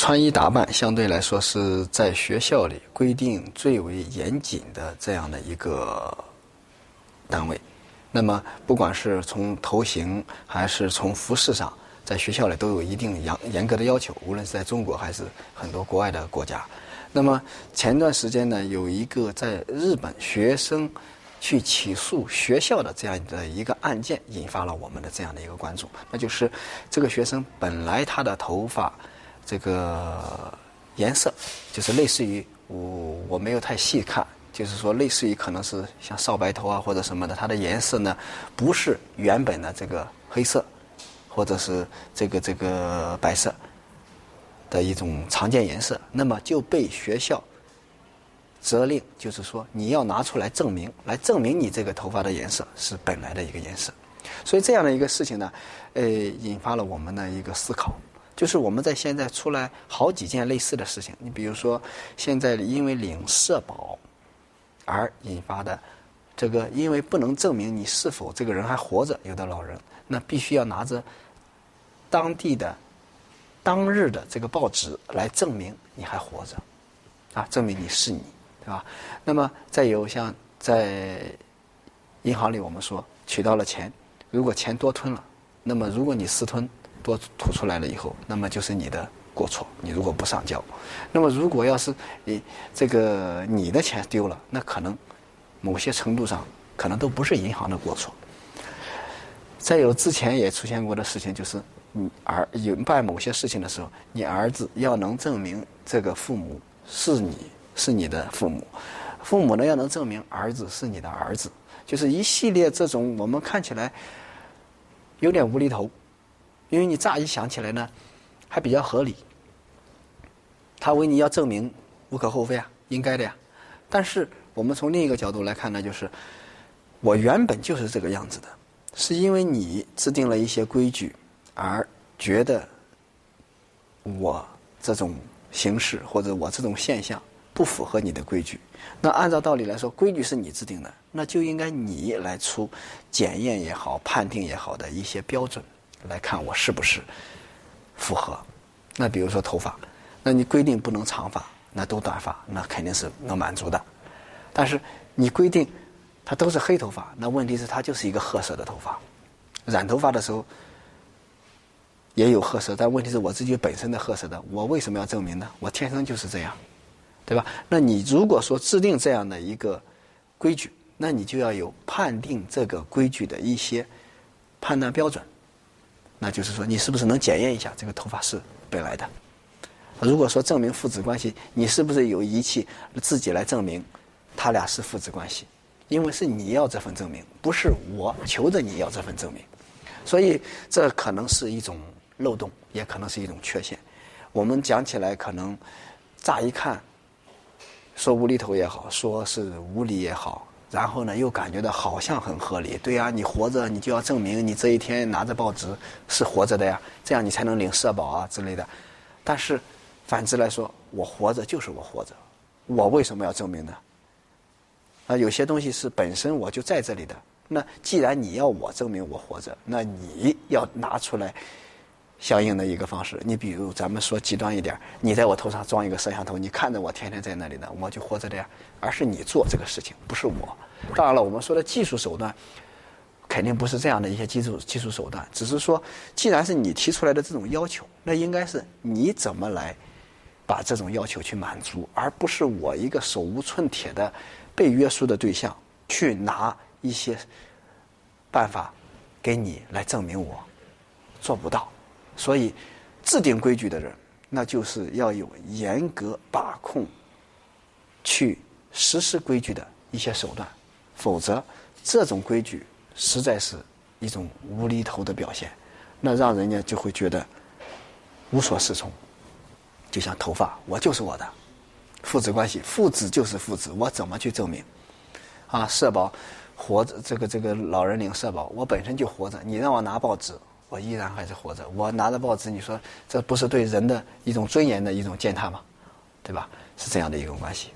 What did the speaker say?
穿衣打扮相对来说是在学校里规定最为严谨的这样的一个单位。那么，不管是从头型还是从服饰上，在学校里都有一定严严格的要求。无论是在中国还是很多国外的国家。那么前段时间呢，有一个在日本学生去起诉学校的这样的一个案件，引发了我们的这样的一个关注。那就是这个学生本来他的头发。这个颜色就是类似于我我没有太细看，就是说类似于可能是像少白头啊或者什么的，它的颜色呢不是原本的这个黑色，或者是这个这个白色的一种常见颜色，那么就被学校责令，就是说你要拿出来证明，来证明你这个头发的颜色是本来的一个颜色，所以这样的一个事情呢，呃，引发了我们的一个思考。就是我们在现在出来好几件类似的事情，你比如说，现在因为领社保而引发的这个，因为不能证明你是否这个人还活着，有的老人那必须要拿着当地的当日的这个报纸来证明你还活着，啊，证明你是你，对吧？那么再有像在银行里，我们说取到了钱，如果钱多吞了，那么如果你私吞。多吐出来了以后，那么就是你的过错。你如果不上交，那么如果要是你这个你的钱丢了，那可能某些程度上可能都不是银行的过错。再有之前也出现过的事情，就是你儿有办某些事情的时候，你儿子要能证明这个父母是你是你的父母，父母呢要能证明儿子是你的儿子，就是一系列这种我们看起来有点无厘头。因为你乍一想起来呢，还比较合理，他为你要证明无可厚非啊，应该的呀。但是我们从另一个角度来看呢，就是我原本就是这个样子的，是因为你制定了一些规矩，而觉得我这种形式或者我这种现象不符合你的规矩。那按照道理来说，规矩是你制定的，那就应该你来出检验也好、判定也好的一些标准。来看我是不是符合？那比如说头发，那你规定不能长发，那都短发，那肯定是能满足的。但是你规定它都是黑头发，那问题是它就是一个褐色的头发。染头发的时候也有褐色，但问题是我自己本身的褐色的，我为什么要证明呢？我天生就是这样，对吧？那你如果说制定这样的一个规矩，那你就要有判定这个规矩的一些判断标准。那就是说，你是不是能检验一下这个头发是本来的？如果说证明父子关系，你是不是有仪器自己来证明他俩是父子关系？因为是你要这份证明，不是我求着你要这份证明，所以这可能是一种漏洞，也可能是一种缺陷。我们讲起来，可能乍一看说无厘头也好，说是无理也好。然后呢，又感觉到好像很合理。对呀，你活着，你就要证明你这一天拿着报纸是活着的呀，这样你才能领社保啊之类的。但是反之来说，我活着就是我活着，我为什么要证明呢？啊，有些东西是本身我就在这里的。那既然你要我证明我活着，那你要拿出来。相应的一个方式，你比如咱们说极端一点，你在我头上装一个摄像头，你看着我天天在那里的，我就活着的呀。而是你做这个事情，不是我。当然了，我们说的技术手段，肯定不是这样的一些技术技术手段，只是说，既然是你提出来的这种要求，那应该是你怎么来把这种要求去满足，而不是我一个手无寸铁的被约束的对象去拿一些办法给你来证明我做不到。所以，制定规矩的人，那就是要有严格把控、去实施规矩的一些手段，否则这种规矩实在是一种无厘头的表现，那让人家就会觉得无所适从。就像头发，我就是我的；父子关系，父子就是父子，我怎么去证明？啊，社保，活着这个这个老人领社保，我本身就活着，你让我拿报纸。我依然还是活着。我拿着报纸，你说这不是对人的一种尊严的一种践踏吗？对吧？是这样的一种关系。